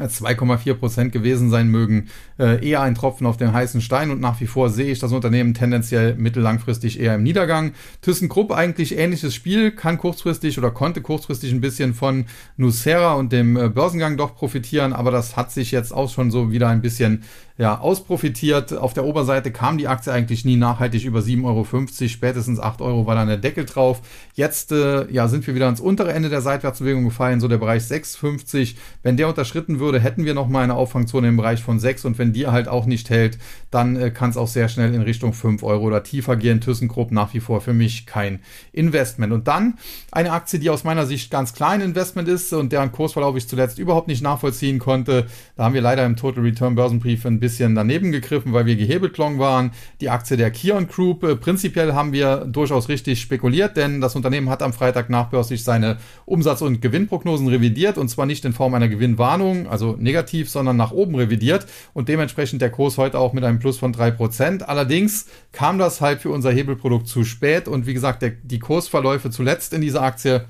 2,4 Prozent gewesen sein mögen, äh, eher ein Tropfen auf den heißen Stein und nach wie vor sehe ich das Unternehmen tendenziell mittellangfristig eher im Niedergang. ThyssenKrupp eigentlich ähnliches Spiel, kann kurzfristig oder konnte kurzfristig ein bisschen von Nucera und dem äh, Börsengang doch profitieren, aber das hat sich jetzt auch schon so wieder ein bisschen ja, ausprofitiert. Auf der Oberseite kam die Aktie eigentlich nie nachhaltig über 7,50 Euro, spätestens 8 Euro war dann der Deckel drauf. Jetzt äh, ja, sind wir wieder ans untere Ende der Seitwärtsbewegung gefallen, so der Bereich 6,50. Wenn der unterschritten würde, hätten wir nochmal eine Auffangzone im Bereich von 6 und wenn die halt auch nicht hält, dann äh, kann es auch sehr schnell in Richtung 5 Euro oder tiefer gehen. ThyssenKrupp nach wie vor für mich kein Investment. Und dann eine Aktie, die aus meiner Sicht ganz klein Investment ist und deren Kursverlauf ich zuletzt überhaupt nicht nachvollziehen konnte. Da haben wir leider im Total Return Börsenbrief ein bisschen daneben gegriffen, weil wir gehebelt long waren. Die Aktie der Kion Group. Äh, prinzipiell haben wir durchaus richtig spekuliert, denn das Unternehmen hat am Freitag nachbörslich seine Umsatz- und Gewinnprognosen revidiert und zwar nicht in Form einer Gewinnwarnung, also negativ, sondern nach oben revidiert und dementsprechend der Kurs heute auch mit einem Plus von 3%. Allerdings kam das halt für unser Hebelprodukt zu spät und wie gesagt, der, die Kursverläufe zuletzt in dieser Aktie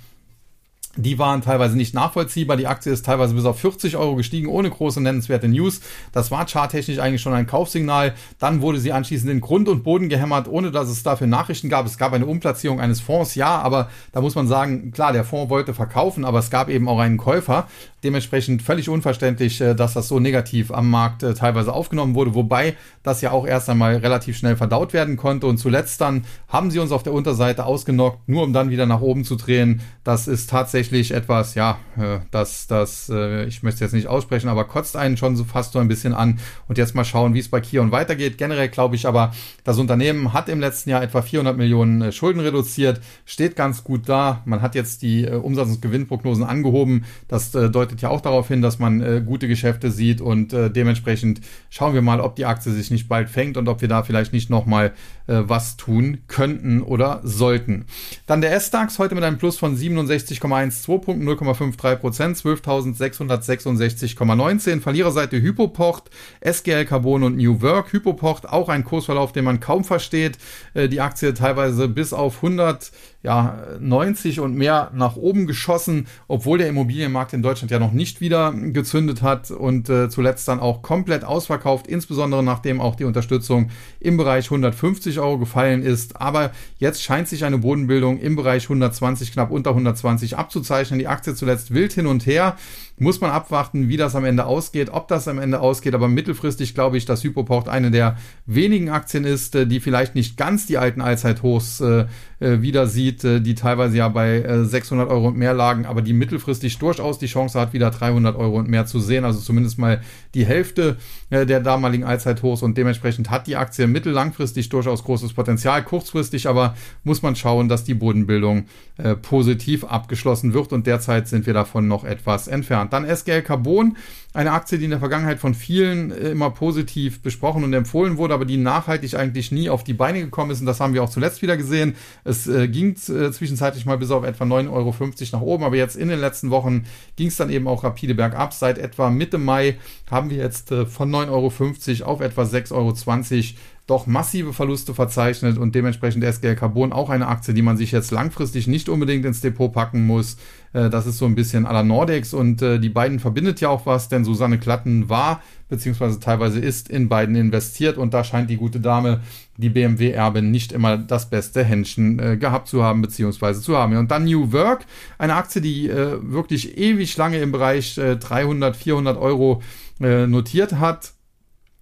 die waren teilweise nicht nachvollziehbar. Die Aktie ist teilweise bis auf 40 Euro gestiegen, ohne große nennenswerte News. Das war charttechnisch eigentlich schon ein Kaufsignal. Dann wurde sie anschließend in Grund und Boden gehämmert, ohne dass es dafür Nachrichten gab. Es gab eine Umplatzierung eines Fonds, ja, aber da muss man sagen, klar, der Fonds wollte verkaufen, aber es gab eben auch einen Käufer. Dementsprechend völlig unverständlich, äh, dass das so negativ am Markt äh, teilweise aufgenommen wurde, wobei das ja auch erst einmal relativ schnell verdaut werden konnte. Und zuletzt dann haben sie uns auf der Unterseite ausgenockt, nur um dann wieder nach oben zu drehen. Das ist tatsächlich tatsächlich etwas, ja, äh, das, das, äh, ich möchte es jetzt nicht aussprechen, aber kotzt einen schon so fast so ein bisschen an. Und jetzt mal schauen, wie es bei Kion weitergeht. Generell glaube ich aber, das Unternehmen hat im letzten Jahr etwa 400 Millionen äh, Schulden reduziert, steht ganz gut da. Man hat jetzt die Umsatz- und Gewinnprognosen angehoben. Das deutet ja auch darauf hin, dass man gute Geschäfte sieht und dementsprechend schauen wir mal, ob die Aktie sich nicht bald fängt und ob wir da vielleicht nicht nochmal was tun könnten oder sollten. Dann der S-DAX heute mit einem Plus von 67,1%. 112 0,53%, 12.666,19. Verliererseite Hypoport, SGL Carbon und New Work. Hypoport, auch ein Kursverlauf, den man kaum versteht. Äh, die Aktie teilweise bis auf 100 ja, 90 und mehr nach oben geschossen, obwohl der Immobilienmarkt in Deutschland ja noch nicht wieder gezündet hat und äh, zuletzt dann auch komplett ausverkauft, insbesondere nachdem auch die Unterstützung im Bereich 150 Euro gefallen ist. Aber jetzt scheint sich eine Bodenbildung im Bereich 120, knapp unter 120 abzuzeichnen. Die Aktie zuletzt wild hin und her. Muss man abwarten, wie das am Ende ausgeht, ob das am Ende ausgeht. Aber mittelfristig glaube ich, dass Hypoport eine der wenigen Aktien ist, äh, die vielleicht nicht ganz die alten Allzeithochs äh, äh, wieder sieht, die teilweise ja bei äh, 600 Euro und mehr lagen, aber die mittelfristig durchaus die Chance hat, wieder 300 Euro und mehr zu sehen. Also zumindest mal die Hälfte der damaligen Allzeithochs und dementsprechend hat die Aktie mittellangfristig durchaus großes Potenzial. Kurzfristig aber muss man schauen, dass die Bodenbildung positiv abgeschlossen wird und derzeit sind wir davon noch etwas entfernt. Dann SGL Carbon eine Aktie, die in der Vergangenheit von vielen äh, immer positiv besprochen und empfohlen wurde, aber die nachhaltig eigentlich nie auf die Beine gekommen ist. Und das haben wir auch zuletzt wieder gesehen. Es äh, ging äh, zwischenzeitlich mal bis auf etwa 9,50 Euro nach oben, aber jetzt in den letzten Wochen ging es dann eben auch rapide bergab. Seit etwa Mitte Mai haben wir jetzt äh, von 9,50 Euro auf etwa 6,20 Euro doch massive Verluste verzeichnet und dementsprechend SGL Carbon auch eine Aktie, die man sich jetzt langfristig nicht unbedingt ins Depot packen muss. Äh, das ist so ein bisschen à la Nordex und äh, die beiden verbindet ja auch was, denn Susanne Klatten war beziehungsweise teilweise ist in beiden investiert und da scheint die gute Dame, die BMW-Erbin, nicht immer das beste Händchen äh, gehabt zu haben, beziehungsweise zu haben. Und dann New Work, eine Aktie, die wirklich ewig lange im Bereich äh, 300, 400 Euro notiert hat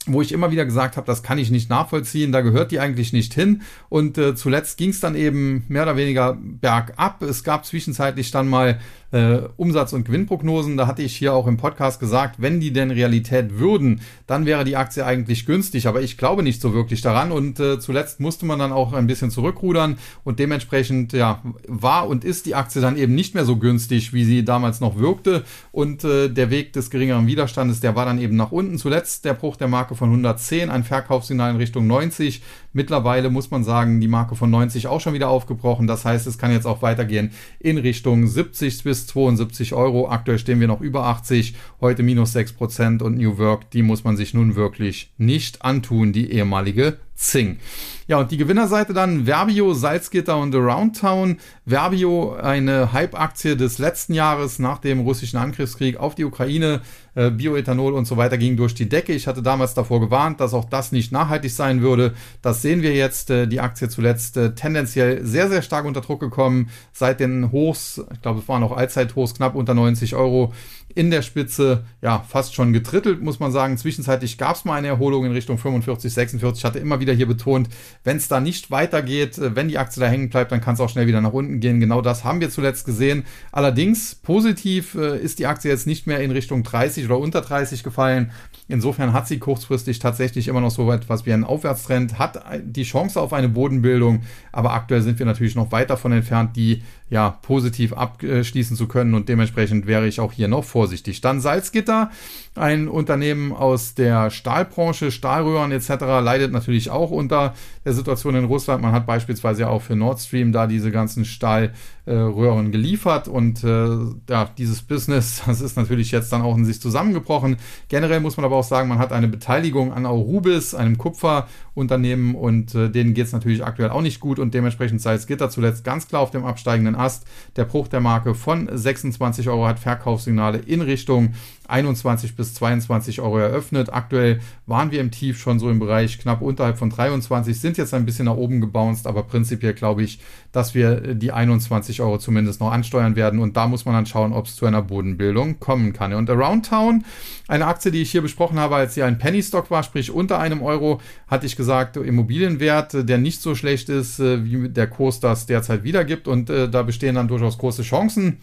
wo ich immer wieder gesagt habe, das kann ich nicht nachvollziehen, da gehört die eigentlich nicht hin. Und äh, zuletzt ging es dann eben mehr oder weniger bergab. Es gab zwischenzeitlich dann mal äh, Umsatz- und Gewinnprognosen. Da hatte ich hier auch im Podcast gesagt, wenn die denn Realität würden, dann wäre die Aktie eigentlich günstig. Aber ich glaube nicht so wirklich daran. Und äh, zuletzt musste man dann auch ein bisschen zurückrudern. Und dementsprechend ja, war und ist die Aktie dann eben nicht mehr so günstig, wie sie damals noch wirkte. Und äh, der Weg des geringeren Widerstandes, der war dann eben nach unten. Zuletzt der Bruch der Marke von 110, ein Verkaufssignal in Richtung 90. Mittlerweile muss man sagen, die Marke von 90 auch schon wieder aufgebrochen. Das heißt, es kann jetzt auch weitergehen in Richtung 70 bis 72 Euro. Aktuell stehen wir noch über 80, heute minus 6 Prozent und New Work, die muss man sich nun wirklich nicht antun, die ehemalige Zing. Ja, und die Gewinnerseite dann Verbio, Salzgitter und Aroundtown. Verbio, eine Hype-Aktie des letzten Jahres nach dem russischen Angriffskrieg auf die Ukraine. Äh, Bioethanol und so weiter ging durch die Decke. Ich hatte damals davor gewarnt, dass auch das nicht nachhaltig sein würde. Das sehen wir jetzt. Äh, die Aktie zuletzt äh, tendenziell sehr, sehr stark unter Druck gekommen. Seit den Hochs, ich glaube, es waren auch Allzeithochs, knapp unter 90 Euro in der Spitze ja fast schon getrittelt, muss man sagen. Zwischenzeitlich gab es mal eine Erholung in Richtung 45, 46. Ich hatte immer wieder hier betont, wenn es da nicht weitergeht, äh, wenn die Aktie da hängen bleibt, dann kann es auch schnell wieder nach unten gehen. Genau das haben wir zuletzt gesehen. Allerdings positiv äh, ist die Aktie jetzt nicht mehr in Richtung 30 oder unter 30 gefallen. Insofern hat sie kurzfristig tatsächlich immer noch so etwas wie einen Aufwärtstrend, hat die Chance auf eine Bodenbildung, aber aktuell sind wir natürlich noch weit davon entfernt, die ja positiv abschließen zu können und dementsprechend wäre ich auch hier noch vorsichtig. Dann Salzgitter, ein Unternehmen aus der Stahlbranche, Stahlröhren etc. leidet natürlich auch unter der Situation in Russland. Man hat beispielsweise auch für Nord Stream da diese ganzen Stahlröhren geliefert und äh, ja, dieses Business, das ist natürlich jetzt dann auch in sich zusammengebrochen. Generell muss man aber auch sagen, man hat eine Beteiligung an Aurubis, einem Kupferunternehmen und äh, denen geht es natürlich aktuell auch nicht gut und dementsprechend Salzgitter zuletzt ganz klar auf dem absteigenden Ast. Der Bruch der Marke von 26 Euro hat Verkaufssignale in Richtung 21 bis 22 Euro eröffnet. Aktuell waren wir im Tief schon so im Bereich knapp unterhalb von 23, sind jetzt ein bisschen nach oben gebounced, aber prinzipiell glaube ich, dass wir die 21 Euro zumindest noch ansteuern werden und da muss man dann schauen, ob es zu einer Bodenbildung kommen kann. Und Around Town, eine Aktie, die ich hier besprochen habe, als sie ein Penny Stock war, sprich unter einem Euro, hatte ich gesagt, Immobilienwert, der nicht so schlecht ist, äh, wie der Kurs das derzeit wiedergibt und äh, da bestehen dann durchaus große Chancen.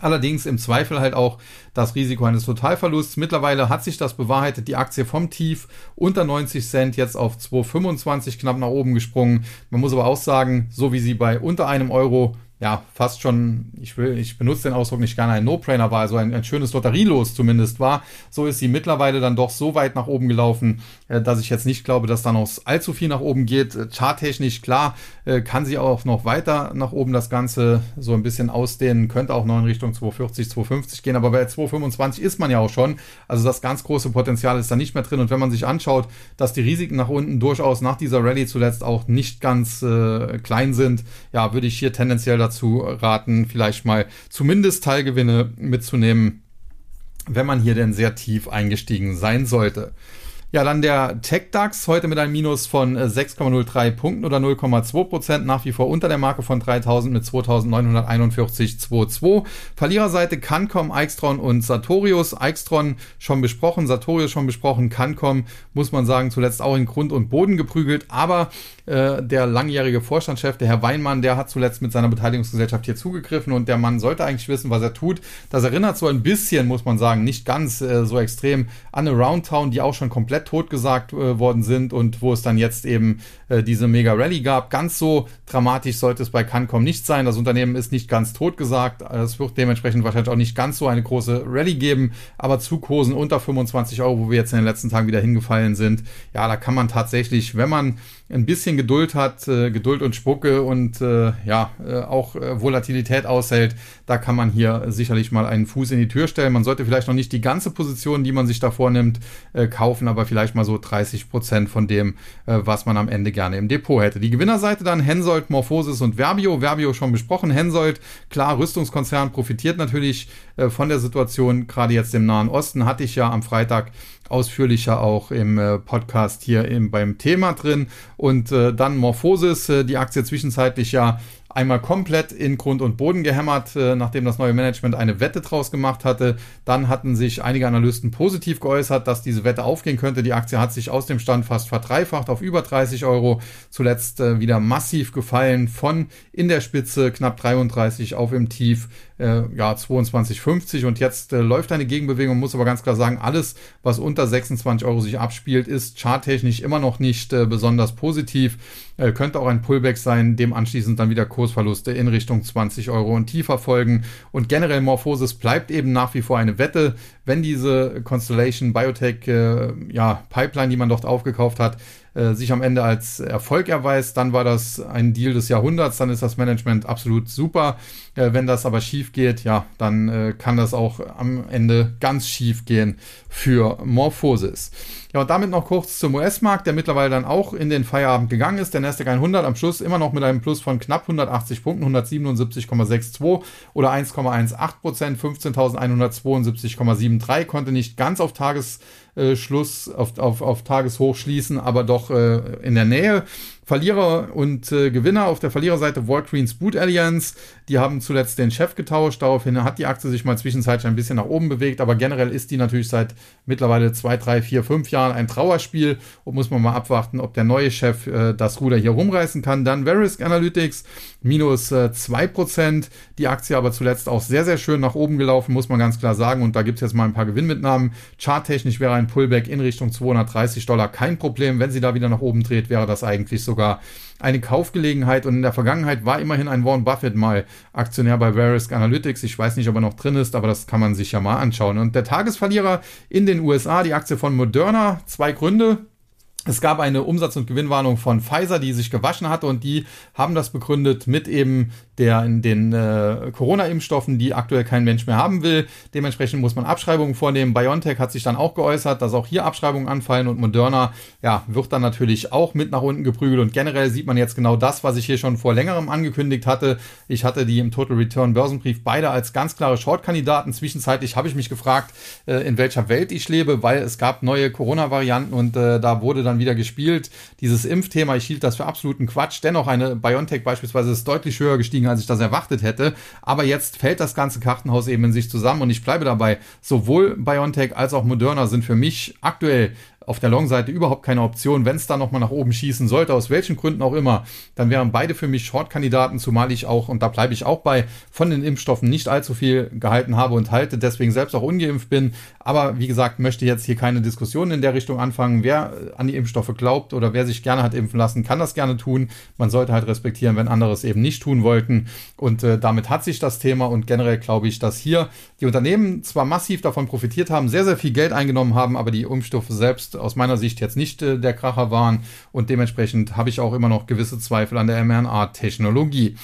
Allerdings im Zweifel halt auch das Risiko eines Totalverlusts. Mittlerweile hat sich das bewahrheitet. Die Aktie vom Tief unter 90 Cent jetzt auf 2,25 knapp nach oben gesprungen. Man muss aber auch sagen, so wie sie bei unter einem Euro ja, fast schon, ich will, ich benutze den Ausdruck nicht gerne, ein No-Brainer war, also ein, ein schönes Lotterielos zumindest war. So ist sie mittlerweile dann doch so weit nach oben gelaufen, äh, dass ich jetzt nicht glaube, dass da noch allzu viel nach oben geht. Äh, charttechnisch, klar, äh, kann sie auch noch weiter nach oben das Ganze so ein bisschen ausdehnen, könnte auch noch in Richtung 240, 250 gehen, aber bei 225 ist man ja auch schon. Also das ganz große Potenzial ist da nicht mehr drin. Und wenn man sich anschaut, dass die Risiken nach unten durchaus nach dieser Rallye zuletzt auch nicht ganz äh, klein sind, ja, würde ich hier tendenziell dazu raten, vielleicht mal zumindest Teilgewinne mitzunehmen, wenn man hier denn sehr tief eingestiegen sein sollte. Ja, dann der TechDAX heute mit einem Minus von 6,03 äh, Punkten oder 0,2 Prozent, nach wie vor unter der Marke von 3000 mit 2941,22. Verliererseite Cancom, Aixtron und Sartorius. Aixtron schon besprochen, Sartorius schon besprochen, Cancom muss man sagen zuletzt auch in Grund und Boden geprügelt, aber äh, der langjährige Vorstandschef, der Herr Weinmann, der hat zuletzt mit seiner Beteiligungsgesellschaft hier zugegriffen und der Mann sollte eigentlich wissen, was er tut. Das erinnert so ein bisschen, muss man sagen, nicht ganz äh, so extrem an eine Roundtown, die auch schon komplett totgesagt äh, worden sind und wo es dann jetzt eben äh, diese Mega Rally gab. Ganz so dramatisch sollte es bei Cancom nicht sein. Das Unternehmen ist nicht ganz totgesagt. Es wird dementsprechend wahrscheinlich auch nicht ganz so eine große Rally geben, aber zu Kursen unter 25 Euro, wo wir jetzt in den letzten Tagen wieder hingefallen sind, ja, da kann man tatsächlich, wenn man ein bisschen Geduld hat, äh, Geduld und Spucke und äh, ja, äh, auch äh, Volatilität aushält, da kann man hier sicherlich mal einen Fuß in die Tür stellen. Man sollte vielleicht noch nicht die ganze Position, die man sich da vornimmt, äh, kaufen, aber vielleicht mal so 30 Prozent von dem, äh, was man am Ende gerne im Depot hätte. Die Gewinnerseite dann Hensoldt, Morphosis und Verbio. Verbio schon besprochen. Hensoldt, klar, Rüstungskonzern profitiert natürlich von der Situation, gerade jetzt im Nahen Osten, hatte ich ja am Freitag ausführlicher auch im äh, Podcast hier im, beim Thema drin. Und äh, dann Morphosis, äh, die Aktie zwischenzeitlich ja einmal komplett in Grund und Boden gehämmert, äh, nachdem das neue Management eine Wette draus gemacht hatte. Dann hatten sich einige Analysten positiv geäußert, dass diese Wette aufgehen könnte. Die Aktie hat sich aus dem Stand fast verdreifacht auf über 30 Euro. Zuletzt äh, wieder massiv gefallen von in der Spitze knapp 33 auf im Tief äh, ja 22,50 und jetzt äh, läuft eine Gegenbewegung, muss aber ganz klar sagen, alles, was unter 26 Euro sich abspielt, ist charttechnisch immer noch nicht äh, besonders positiv. Äh, könnte auch ein Pullback sein, dem anschließend dann wieder Kursverluste in Richtung 20 Euro und tiefer folgen. Und generell Morphosis bleibt eben nach wie vor eine Wette, wenn diese Constellation Biotech äh, ja, Pipeline, die man dort aufgekauft hat, äh, sich am Ende als Erfolg erweist, dann war das ein Deal des Jahrhunderts, dann ist das Management absolut super. Äh, wenn das aber schief geht, ja, dann äh, kann das auch am Ende ganz schief gehen für Morphosis. Ja, und damit noch kurz zum US-Markt, der mittlerweile dann auch in den Feierabend gegangen ist. Der Nasdaq 100 am Schluss immer noch mit einem Plus von knapp 180 Punkten, 177,62 oder 1,18 Prozent, 15.172,73, konnte nicht ganz auf Tagesschluss, auf, auf, auf Tageshoch schließen, aber doch äh, in der Nähe. Verlierer und äh, Gewinner auf der Verliererseite Walgreens Boot Alliance. Die haben zuletzt den Chef getauscht. Daraufhin hat die Aktie sich mal zwischenzeitlich ein bisschen nach oben bewegt. Aber generell ist die natürlich seit mittlerweile zwei, drei, vier, fünf Jahren ein Trauerspiel. Und muss man mal abwarten, ob der neue Chef äh, das Ruder hier rumreißen kann. Dann Verisk Analytics minus äh, 2%. Die Aktie aber zuletzt auch sehr, sehr schön nach oben gelaufen, muss man ganz klar sagen. Und da gibt es jetzt mal ein paar Gewinnmitnahmen. Charttechnisch wäre ein Pullback in Richtung 230 Dollar kein Problem. Wenn sie da wieder nach oben dreht, wäre das eigentlich so sogar eine Kaufgelegenheit. Und in der Vergangenheit war immerhin ein Warren Buffett mal Aktionär bei Verisk Analytics. Ich weiß nicht, ob er noch drin ist, aber das kann man sich ja mal anschauen. Und der Tagesverlierer in den USA, die Aktie von Moderna, zwei Gründe. Es gab eine Umsatz- und Gewinnwarnung von Pfizer, die sich gewaschen hatte und die haben das begründet mit eben der den äh, Corona-Impfstoffen, die aktuell kein Mensch mehr haben will. Dementsprechend muss man Abschreibungen vornehmen. BioNTech hat sich dann auch geäußert, dass auch hier Abschreibungen anfallen und Moderna ja, wird dann natürlich auch mit nach unten geprügelt und generell sieht man jetzt genau das, was ich hier schon vor längerem angekündigt hatte. Ich hatte die im Total Return Börsenbrief beide als ganz klare Short-Kandidaten. Zwischenzeitlich habe ich mich gefragt, äh, in welcher Welt ich lebe, weil es gab neue Corona-Varianten und äh, da wurde dann wieder gespielt. Dieses Impfthema, ich hielt das für absoluten Quatsch. Dennoch eine BioNTech beispielsweise ist deutlich höher gestiegen gestiegen, als ich das erwartet hätte. Aber jetzt fällt das ganze Kartenhaus eben in sich zusammen und ich bleibe dabei. Sowohl BioNTech als auch Moderna sind für mich aktuell auf der Long-Seite überhaupt keine Option. Wenn es da nochmal nach oben schießen sollte, aus welchen Gründen auch immer, dann wären beide für mich Short-Kandidaten, zumal ich auch, und da bleibe ich auch bei, von den Impfstoffen nicht allzu viel gehalten habe und halte, deswegen selbst auch ungeimpft bin. Aber wie gesagt, möchte jetzt hier keine Diskussion in der Richtung anfangen. Wer an die Impfstoffe glaubt oder wer sich gerne hat impfen lassen, kann das gerne tun. Man sollte halt respektieren, wenn andere es eben nicht tun wollten. Und äh, damit hat sich das Thema und generell glaube ich, dass hier die Unternehmen zwar massiv davon profitiert haben, sehr, sehr viel Geld eingenommen haben, aber die Impfstoffe selbst aus meiner Sicht jetzt nicht äh, der Kracher waren und dementsprechend habe ich auch immer noch gewisse Zweifel an der mRNA-Technologie.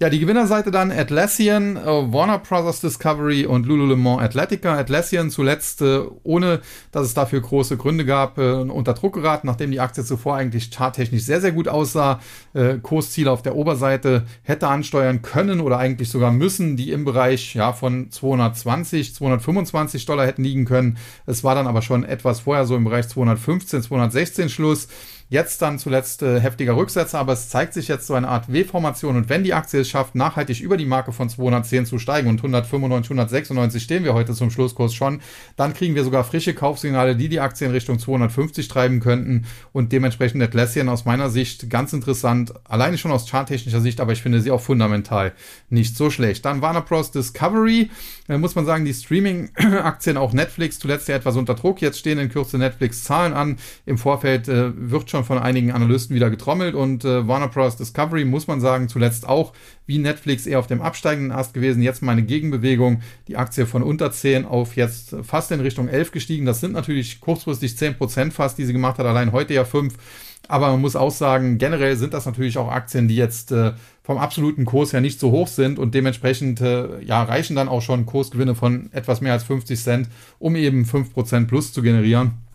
Ja, die Gewinnerseite dann Atlassian, äh, Warner Brothers Discovery und Lululemon Athletica. Atlassian zuletzt, äh, ohne dass es dafür große Gründe gab, äh, unter Druck geraten, nachdem die Aktie zuvor eigentlich charttechnisch sehr, sehr gut aussah. Äh, Kursziele auf der Oberseite hätte ansteuern können oder eigentlich sogar müssen, die im Bereich ja, von 220, 225 Dollar hätten liegen können. Es war dann aber schon etwas vorher so im Bereich 215, 216 Schluss. Jetzt dann zuletzt äh, heftiger Rücksetzer, aber es zeigt sich jetzt so eine Art W-Formation und wenn die Aktie es schafft, nachhaltig über die Marke von 210 zu steigen und 195, 196 stehen wir heute zum Schlusskurs schon, dann kriegen wir sogar frische Kaufsignale, die die Aktie in Richtung 250 treiben könnten und dementsprechend Atlassian aus meiner Sicht ganz interessant, alleine schon aus charttechnischer Sicht, aber ich finde sie auch fundamental nicht so schlecht. Dann Warner Bros. Discovery, da muss man sagen, die Streaming-Aktien, auch Netflix, zuletzt ja etwas unter Druck, jetzt stehen in Kürze Netflix-Zahlen an, im Vorfeld äh, wird schon schon von einigen Analysten wieder getrommelt und äh, Warner Bros. Discovery, muss man sagen, zuletzt auch wie Netflix eher auf dem absteigenden Ast gewesen. Jetzt meine Gegenbewegung, die Aktie von unter 10 auf jetzt fast in Richtung 11 gestiegen. Das sind natürlich kurzfristig 10 Prozent fast, die sie gemacht hat, allein heute ja 5. Aber man muss auch sagen, generell sind das natürlich auch Aktien, die jetzt äh, vom absoluten Kurs her nicht so hoch sind und dementsprechend äh, ja, reichen dann auch schon Kursgewinne von etwas mehr als 50 Cent, um eben 5% plus zu generieren.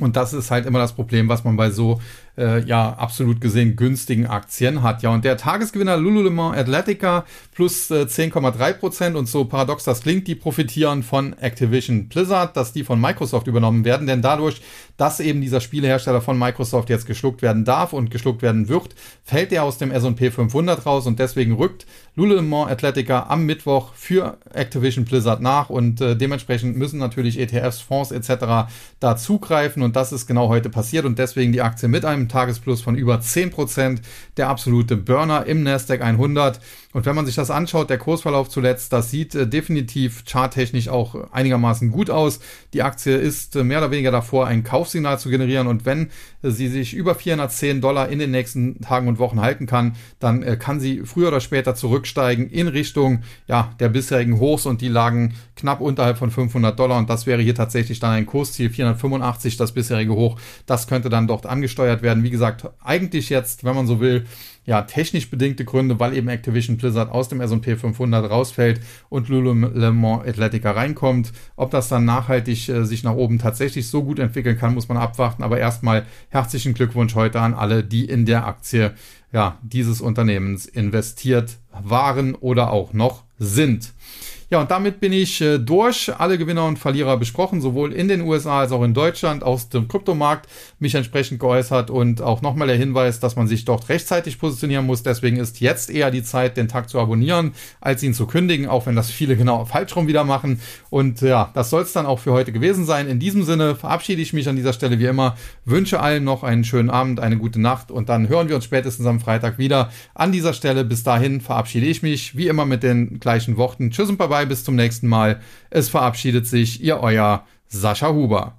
Und das ist halt immer das Problem, was man bei so äh, ja absolut gesehen günstigen Aktien hat. Ja, und der Tagesgewinner Lululemon Athletica plus äh, 10,3 Prozent. Und so paradox das klingt, die profitieren von Activision Blizzard, dass die von Microsoft übernommen werden, denn dadurch, dass eben dieser Spielehersteller von Microsoft jetzt geschluckt werden darf und geschluckt werden wird, fällt er aus dem S&P 500 raus. Und deswegen rückt Lululemon Athletica am Mittwoch für Activision Blizzard nach. Und äh, dementsprechend müssen natürlich ETFs, Fonds etc. da zugreifen und das ist genau heute passiert. Und deswegen die Aktie mit einem Tagesplus von über 10%, der absolute Burner im Nasdaq 100. Und wenn man sich das anschaut, der Kursverlauf zuletzt, das sieht äh, definitiv charttechnisch auch einigermaßen gut aus. Die Aktie ist äh, mehr oder weniger davor, ein Kaufsignal zu generieren. Und wenn äh, sie sich über 410 Dollar in den nächsten Tagen und Wochen halten kann, dann äh, kann sie früher oder später zurücksteigen in Richtung ja, der bisherigen Hochs und die lagen knapp unterhalb von 500 Dollar. Und das wäre hier tatsächlich dann ein Kursziel 485, das bisherige Hoch. Das könnte dann dort angesteuert werden. Wie gesagt, eigentlich jetzt, wenn man so will, ja, technisch bedingte Gründe, weil eben Activision Blizzard aus dem S&P 500 rausfällt und Lululemon Athletica reinkommt. Ob das dann nachhaltig äh, sich nach oben tatsächlich so gut entwickeln kann, muss man abwarten. Aber erstmal herzlichen Glückwunsch heute an alle, die in der Aktie ja, dieses Unternehmens investiert waren oder auch noch sind. Ja, und damit bin ich äh, durch. Alle Gewinner und Verlierer besprochen, sowohl in den USA als auch in Deutschland aus dem Kryptomarkt, mich entsprechend geäußert und auch nochmal der Hinweis, dass man sich dort rechtzeitig positionieren muss. Deswegen ist jetzt eher die Zeit, den Tag zu abonnieren, als ihn zu kündigen, auch wenn das viele genau falsch rum wieder machen. Und ja, das soll es dann auch für heute gewesen sein. In diesem Sinne verabschiede ich mich an dieser Stelle wie immer, wünsche allen noch einen schönen Abend, eine gute Nacht und dann hören wir uns spätestens am Freitag wieder. An dieser Stelle bis dahin verabschiede ich mich wie immer mit den gleichen Worten. Tschüss und bye bye, bis zum nächsten Mal. Es verabschiedet sich Ihr euer Sascha Huber.